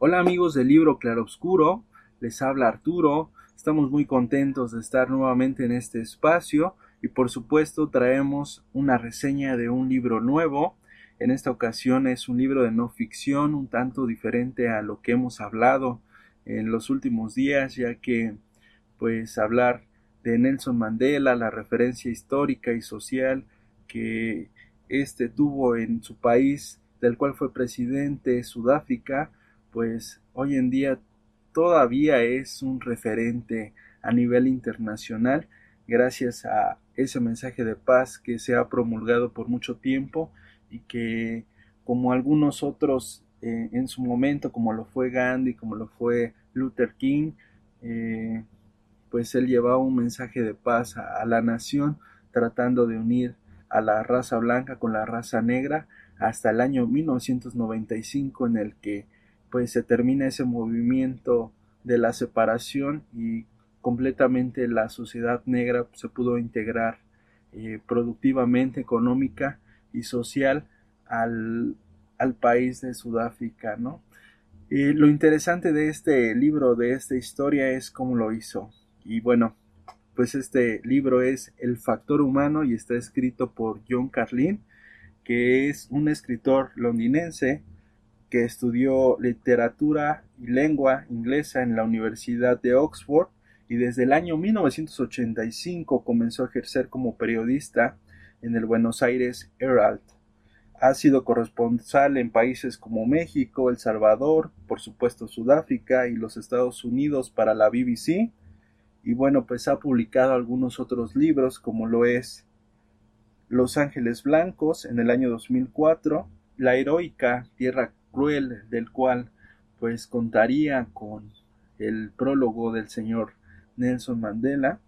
Hola amigos del libro Claroscuro, les habla Arturo, estamos muy contentos de estar nuevamente en este espacio y por supuesto traemos una reseña de un libro nuevo. En esta ocasión es un libro de no ficción, un tanto diferente a lo que hemos hablado en los últimos días, ya que pues hablar de Nelson Mandela, la referencia histórica y social que éste tuvo en su país, del cual fue presidente, Sudáfrica, pues hoy en día todavía es un referente a nivel internacional gracias a ese mensaje de paz que se ha promulgado por mucho tiempo y que como algunos otros eh, en su momento como lo fue Gandhi como lo fue Luther King eh, pues él llevaba un mensaje de paz a la nación tratando de unir a la raza blanca con la raza negra hasta el año 1995 en el que pues se termina ese movimiento de la separación y completamente la sociedad negra se pudo integrar eh, productivamente, económica y social al, país de Sudáfrica, ¿no? lo interesante de este libro, de esta historia, es cómo lo hizo. Y bueno, pues este libro es El factor humano y está escrito por John Carlin, que es un escritor londinense que estudió literatura y lengua inglesa en la Universidad de Oxford y desde el año 1985 comenzó a ejercer como periodista en el Buenos Aires Herald. Ha sido corresponsal en países como México, El Salvador, por supuesto Sudáfrica y los Estados Unidos para la BBC. Y bueno, pues ha publicado algunos otros libros como lo es Los Ángeles Blancos en el año 2004, La Heroica Tierra cruel del cual pues contaría con el prólogo del señor Nelson Mandela.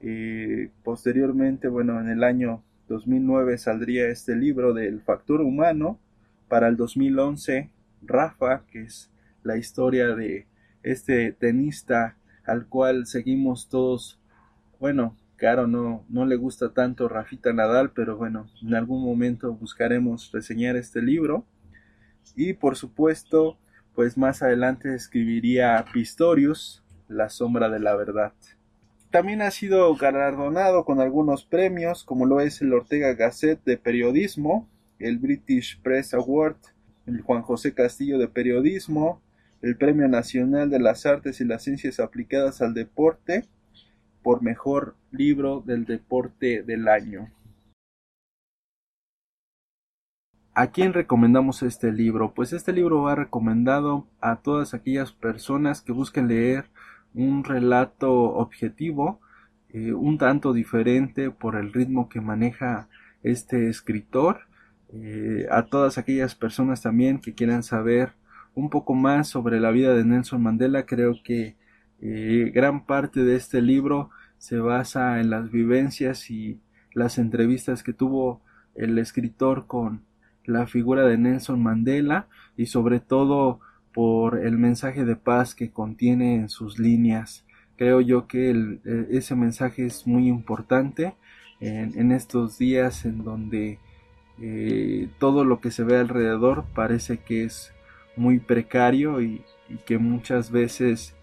Eh, posteriormente, bueno, en el año 2009 saldría este libro del factor humano. Para el 2011, Rafa, que es la historia de este tenista al cual seguimos todos, bueno, claro, no, no le gusta tanto Rafita Nadal, pero bueno, en algún momento buscaremos reseñar este libro y por supuesto pues más adelante escribiría Pistorius, La sombra de la verdad. También ha sido galardonado con algunos premios como lo es el Ortega Gasset de periodismo, el British Press Award, el Juan José Castillo de periodismo, el Premio Nacional de las Artes y las Ciencias Aplicadas al Deporte por mejor libro del deporte del año. ¿A quién recomendamos este libro? Pues este libro va recomendado a todas aquellas personas que busquen leer un relato objetivo, eh, un tanto diferente por el ritmo que maneja este escritor, eh, a todas aquellas personas también que quieran saber un poco más sobre la vida de Nelson Mandela, creo que eh, gran parte de este libro se basa en las vivencias y las entrevistas que tuvo el escritor con la figura de Nelson Mandela y sobre todo por el mensaje de paz que contiene en sus líneas. Creo yo que e, ese mensaje es muy importante en, estos días en donde eh, todo lo que se ve alrededor parece que es muy precario y, que muchas veces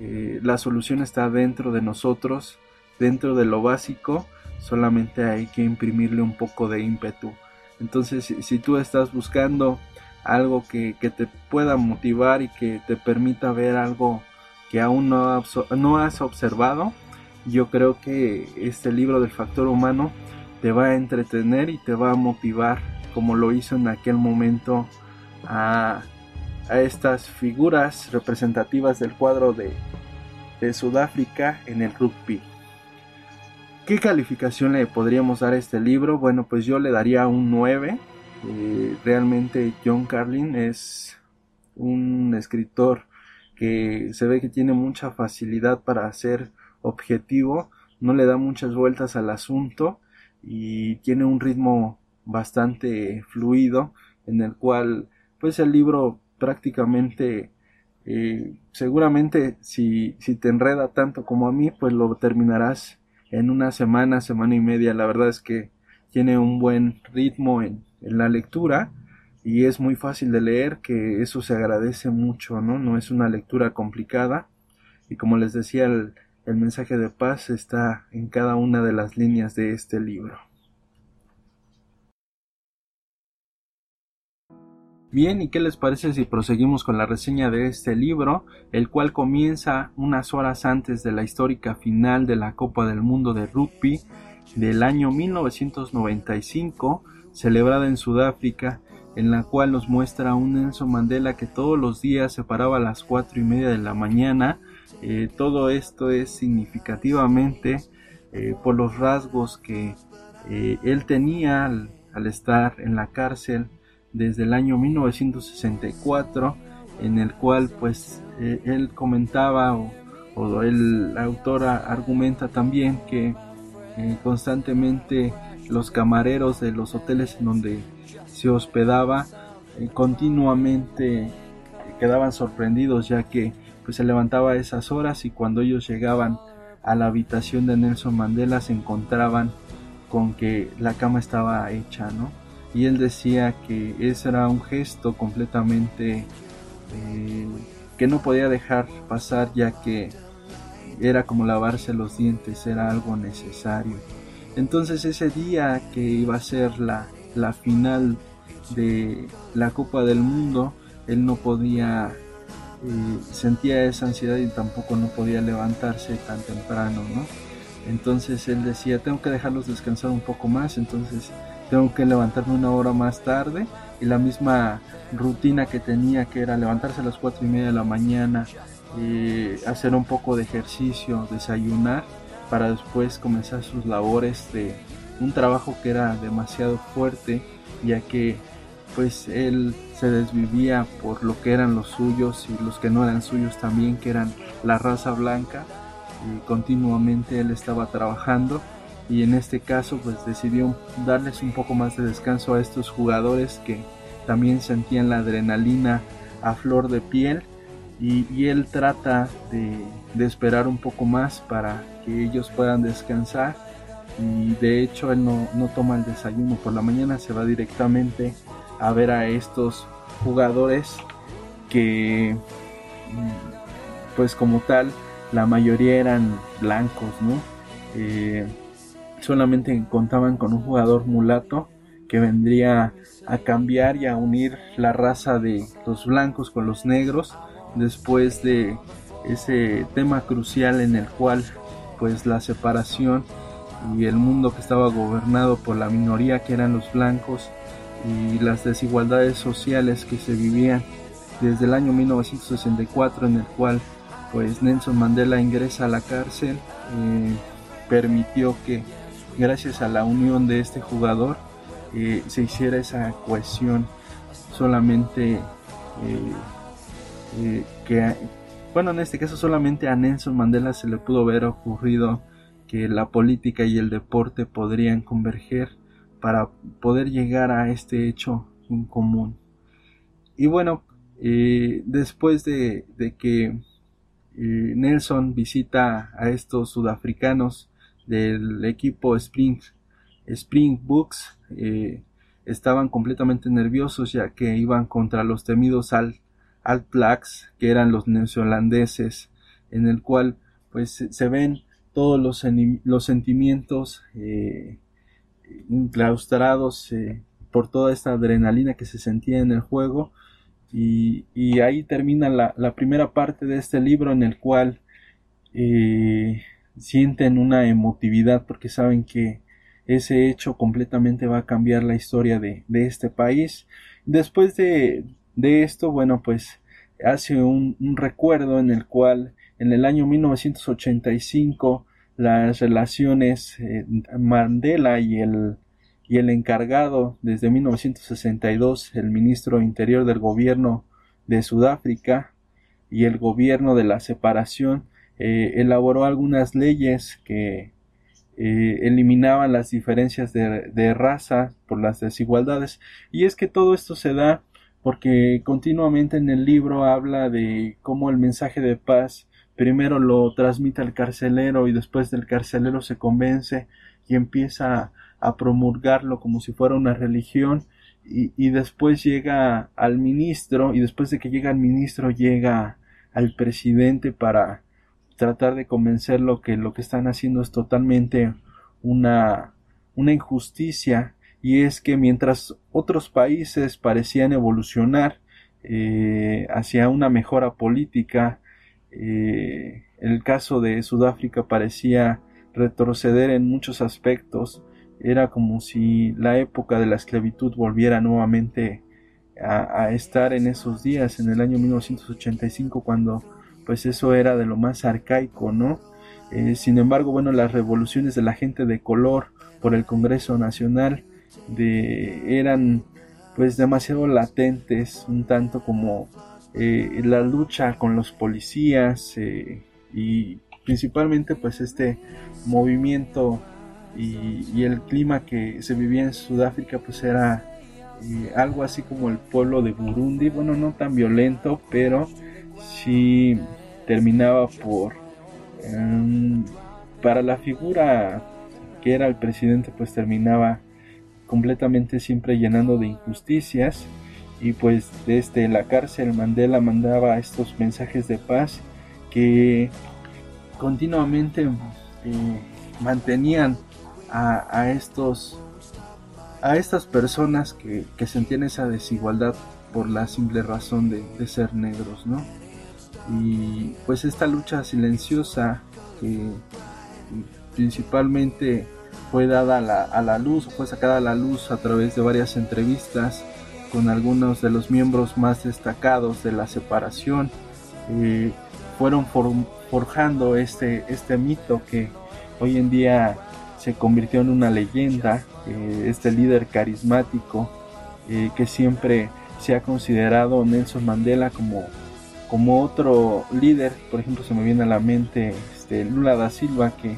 eh, la solución está dentro de nosotros, dentro de lo básico, solamente hay que imprimirle un poco de ímpetu. Entonces, si, tú estás buscando algo que, te pueda motivar y que te permita ver algo que aún no, no has observado, yo creo que este libro del factor humano te va a entretener y te va a motivar como lo hizo en aquel momento a a estas figuras representativas del cuadro de, de Sudáfrica en el rugby. ¿Qué calificación le podríamos dar a este libro? Bueno, pues yo le daría un 9. Eh, realmente John Carlin es un escritor que se ve que tiene mucha facilidad para ser objetivo, no le da muchas vueltas al asunto y tiene un ritmo bastante fluido en el cual pues el libro prácticamente eh, seguramente si, si te enreda tanto como a mí pues lo terminarás en una semana, semana y media. La verdad es que tiene un buen ritmo en, la lectura y es muy fácil de leer que eso se agradece mucho, ¿no? No es una lectura complicada y como les decía el, el mensaje de paz está en cada una de las líneas de este libro. Bien, ¿y qué les parece si proseguimos con la reseña de este libro, el cual comienza unas horas antes de la histórica final de la Copa del Mundo de Rugby del año 1995, celebrada en Sudáfrica, en la cual nos muestra un Nelson Mandela que todos los días se paraba a las cuatro y media de la mañana. Eh, todo esto es significativamente eh, por los rasgos que eh, él tenía al estar en la cárcel desde el año 1964 en el cual pues eh, él comentaba o, el autor argumenta también que eh, constantemente los camareros de los hoteles en donde se hospedaba eh, continuamente quedaban sorprendidos ya que pues se levantaba a esas horas y cuando ellos llegaban a la habitación de Nelson Mandela se encontraban con que la cama estaba hecha, ¿no? Y él decía que ese era un gesto completamente eh, que no podía dejar pasar ya que era como lavarse los dientes, era algo necesario. Entonces ese día que iba a ser la, la final de la Copa del Mundo, él no podía, eh, sentía esa ansiedad y tampoco no podía levantarse tan temprano, ¿no? Entonces él decía, tengo que dejarlos descansar un poco más, entonces tengo que levantarme una hora más tarde y la misma rutina que tenía que era levantarse a las cuatro y media de la mañana, y hacer un poco de ejercicio, desayunar para después comenzar sus labores de un trabajo que era demasiado fuerte ya que pues él se desvivía por lo que eran los suyos y los que no eran suyos también que eran la raza blanca y continuamente él estaba trabajando y en este caso pues decidió darles un poco más de descanso a estos jugadores que también sentían la adrenalina a flor de piel y, él trata de, esperar un poco más para que ellos puedan descansar y de hecho él no, no toma el desayuno por la mañana, se va directamente a ver a estos jugadores que pues como tal la mayoría eran blancos, ¿no? Eh, solamente contaban con un jugador mulato que vendría a cambiar y a unir la raza de los blancos con los negros después de ese tema crucial en el cual pues la separación y el mundo que estaba gobernado por la minoría que eran los blancos y las desigualdades sociales que se vivían desde el año 1964 en el cual pues Nelson Mandela ingresa a la cárcel eh, permitió que gracias a la unión de este jugador eh, se hiciera esa cohesión. Solamente eh, eh, que bueno en este caso solamente a Nelson Mandela se le pudo ver ocurrido que la política y el deporte podrían converger para poder llegar a este hecho en común. Y bueno después de, de que Nelson visita a estos sudafricanos del equipo Spring, Spring Books eh, estaban completamente nerviosos ya que iban contra los temidos Alt, Alt que eran los neozelandeses en el cual pues se ven todos los, los sentimientos eh, eh, por toda esta adrenalina que se sentía en el juego. Y, ahí termina la, la, primera parte de este libro en el cual sienten una emotividad porque saben que ese hecho completamente va a cambiar la historia de, este país. Después de de esto, bueno, pues hace un, recuerdo en el cual en el año 1985 las relaciones eh, Mandela y el, y el encargado desde 1962, el ministro interior del gobierno de Sudáfrica y el gobierno de la separación, eh, elaboró algunas leyes que eh, eliminaban las diferencias de, de raza por las desigualdades. Y es que todo esto se da porque continuamente en el libro habla de cómo el mensaje de paz primero lo transmite al carcelero y después del carcelero se convence y empieza a promulgarlo como si fuera una religión y, y, después llega al ministro y después de que llega al ministro llega al presidente para tratar de convencerlo que lo que están haciendo es totalmente una, una injusticia y es que mientras otros países parecían evolucionar eh, hacia una mejora política, eh, el caso de Sudáfrica parecía retroceder en muchos aspectos. Era como si la época de la esclavitud volviera nuevamente a, a, estar en esos días, en el año 1985, cuando pues eso era de lo más arcaico, ¿no? Eh, sin embargo, bueno, las revoluciones de la gente de color por el Congreso Nacional eran pues demasiado latentes, un tanto como eh, la lucha con los policías eh, y principalmente pues este movimiento y, el clima que se vivía en Sudáfrica pues era eh, algo así como el pueblo de Burundi, bueno no tan violento pero sí terminaba por em, para la figura que era el presidente pues terminaba completamente siempre llenando de injusticias y pues desde la cárcel Mandela mandaba estos mensajes de paz que continuamente eh, mantenían a, estos a estas personas que, sentían esa desigualdad por la simple razón de, ser negros, ¿no? Y pues esta lucha silenciosa que principalmente fue dada a la, luz, fue sacada a la luz a través de varias entrevistas con algunos de los miembros más destacados de la separación. Eh, fueron forjando este, este mito que hoy en día se convirtió en una leyenda, eh, este líder carismático eh, que siempre se ha considerado Nelson Mandela como, como otro líder, por ejemplo se me viene a la mente este, Lula da Silva que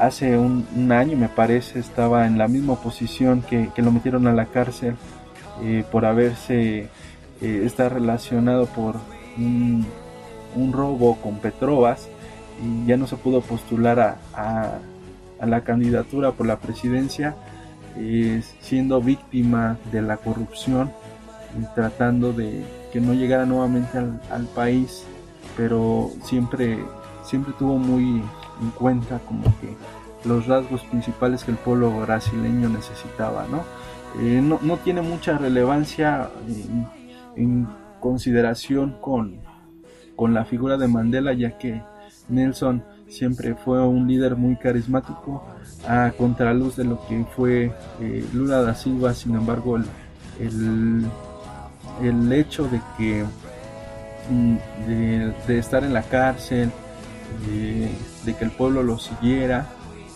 hace un, año me parece estaba en la misma posición que, lo metieron a la cárcel eh, por haberse eh, está relacionado por un, robo con Petrovas y ya no se pudo postular a, a, la candidatura por la presidencia eh, siendo víctima de la corrupción y tratando de que no llegara nuevamente al, país pero siempre siempre tuvo muy en cuenta como que los rasgos principales que el pueblo brasileño necesitaba, ¿no? Eh, no, tiene mucha relevancia en, consideración con, con, la figura de Mandela, ya que Nelson siempre fue un líder muy carismático a contraluz de lo que fue eh, Lula da Silva, sin embargo el, hecho de que mm, de, estar en la cárcel, de que el pueblo lo siguiera,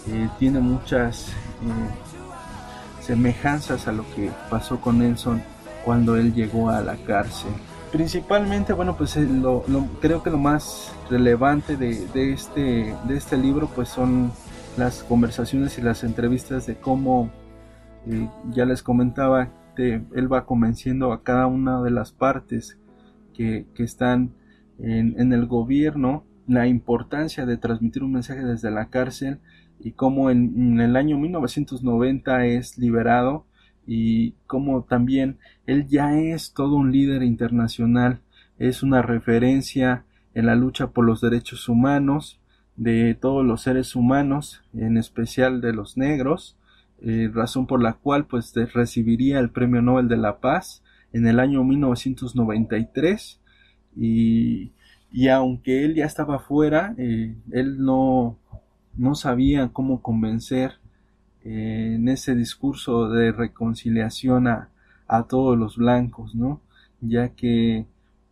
eh, tiene muchas eh, semejanzas a lo que pasó con Nelson cuando él llegó a la cárcel. Principalmente, bueno, pues eh, creo que lo más relevante de, este, de este libro pues son las conversaciones y las entrevistas de cómo, ya les comentaba, él va convenciendo a cada una de las partes que, están en, en el gobierno la importancia de transmitir un mensaje desde la cárcel y cómo en, el año 1990 es liberado y cómo también él ya es todo un líder internacional, es una referencia en la lucha por los derechos humanos de todos los seres humanos, en especial de los negros, eh, razón por la cual pues recibiría el Premio Nobel de la Paz en el año 1993 y y aunque él ya estaba fuera, eh, él no, no sabía cómo convencer eh, en ese discurso de reconciliación a, a todos los blancos, ¿no? Ya que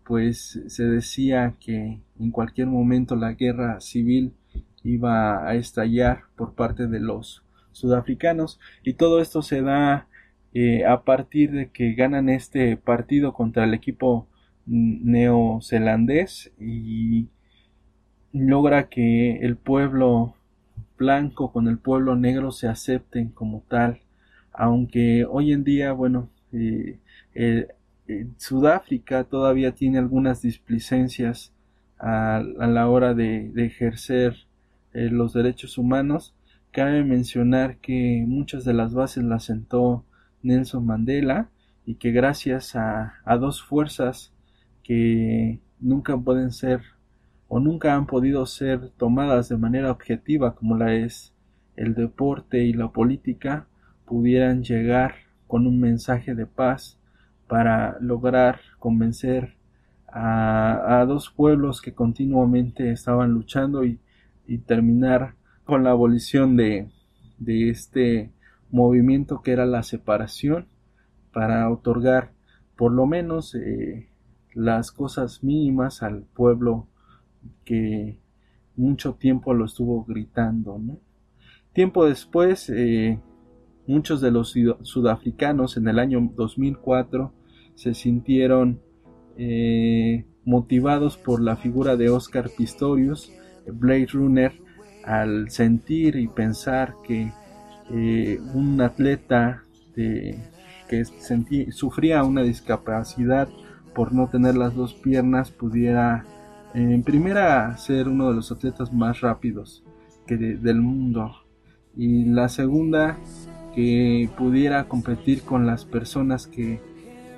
pues se decía que en cualquier momento la guerra civil iba a estallar por parte de los sudafricanos y todo esto se da eh, a partir de que ganan este partido contra el equipo neozelandés y logra que el pueblo blanco con el pueblo negro se acepten como tal aunque hoy en día bueno eh, eh, Sudáfrica todavía tiene algunas displicencias a, la hora de, ejercer los derechos humanos. Cabe mencionar que muchas de las bases las sentó Nelson Mandela y que gracias a, a dos fuerzas que nunca pueden ser o nunca han podido ser tomadas de manera objetiva como la es el deporte y la política pudieran llegar con un mensaje de paz para lograr convencer a, dos pueblos que continuamente estaban luchando y, terminar con la abolición de, de este movimiento que era la separación para otorgar por lo menos eh, las cosas mínimas al pueblo que mucho tiempo lo estuvo gritando. Tiempo después, eh, muchos de los sudafricanos en el año 2004 se sintieron eh, motivados por la figura de Oscar Pistorius, Blade Runner, al sentir y pensar que eh, un atleta que sufría una discapacidad por no tener las dos piernas pudiera en primera ser uno de los atletas más rápidos que del mundo. Y la segunda que pudiera competir con las personas que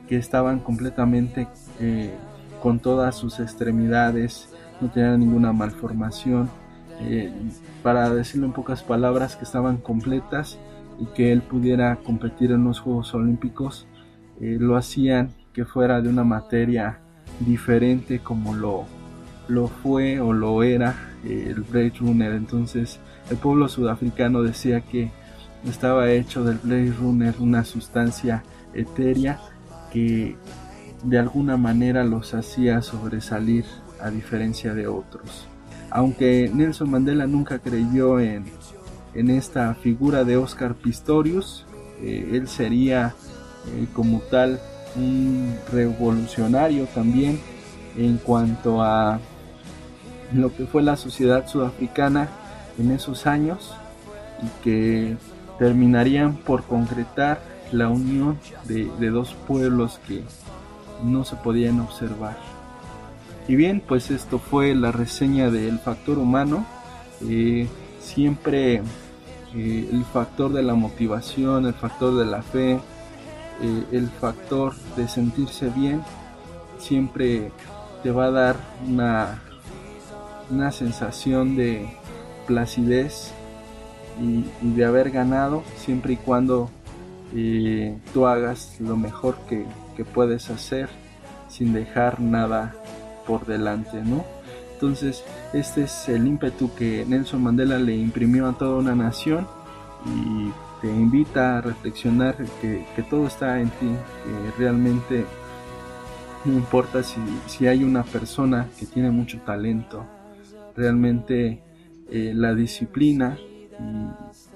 que estaban completamente eh, con todas sus extremidades, no tenían ninguna malformación, eh, para decirlo en pocas palabras, que estaban completas y que él pudiera competir en los Juegos Olímpicos, eh, lo hacían que fuera de una materia diferente como lo, lo fue o lo era el Blade Runner. Entonces el pueblo sudafricano decía que estaba hecho del Blade Runner una sustancia etérea que de alguna manera los hacía sobresalir a diferencia de otros. Aunque Nelson Mandela nunca creyó en, esta figura de Oscar Pistorius, eh, él sería eh, como tal un revolucionario también en cuanto a lo que fue la sociedad sudafricana en esos años y que terminarían por concretar la unión de, dos pueblos que no se podían observar. Y bien, pues esto fue la reseña del factor humano. Eh, siempre eh, el factor de la motivación, el factor de la fe, eh, el factor de sentirse bien, siempre te va a dar una, una sensación de placidez y de haber ganado, siempre y cuando y tú hagas lo mejor que, puedes hacer sin dejar nada por delante, ¿no? Entonces, este es el ímpetu que Nelson Mandela le imprimió a toda una nación y te invita a reflexionar que, todo está en ti, que realmente no importa si, si, hay una persona que tiene mucho talento, realmente eh, la disciplina y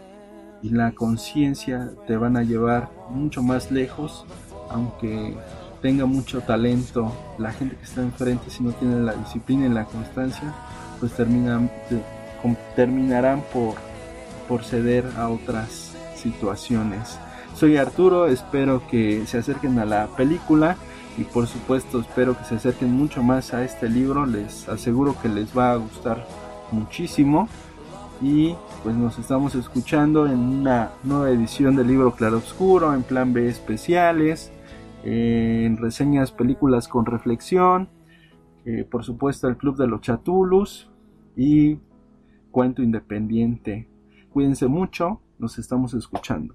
y la conciencia te van a llevar mucho más lejos, aunque tenga mucho talento, la gente que está enfrente, si no tiene la disciplina y la constancia, pues terminan, terminarán por, por ceder a otras situaciones. Soy Arturo, espero que se acerquen a la película y por supuesto espero que se acerquen mucho más a este libro, les aseguro que les va a gustar muchísimo. Y pues nos estamos escuchando en una nueva edición del libro Claro Obscuro, en plan B especiales, en reseñas películas con reflexión, eh, por supuesto el Club de los Chatulus y Cuento Independiente. Cuídense mucho, nos estamos escuchando.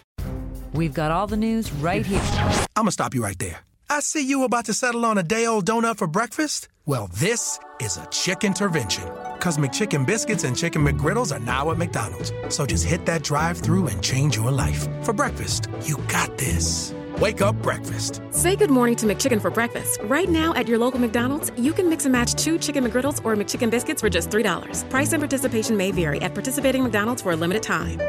We've got all the news right here. I'm gonna stop you right there. I see you about to settle on a day old donut for breakfast. Well, this is a chicken intervention. Cause McChicken biscuits and chicken McGriddles are now at McDonald's. So just hit that drive through and change your life. For breakfast, you got this. Wake up breakfast. Say good morning to McChicken for breakfast. Right now at your local McDonald's, you can mix and match two chicken McGriddles or McChicken biscuits for just $3. Price and participation may vary at participating McDonald's for a limited time.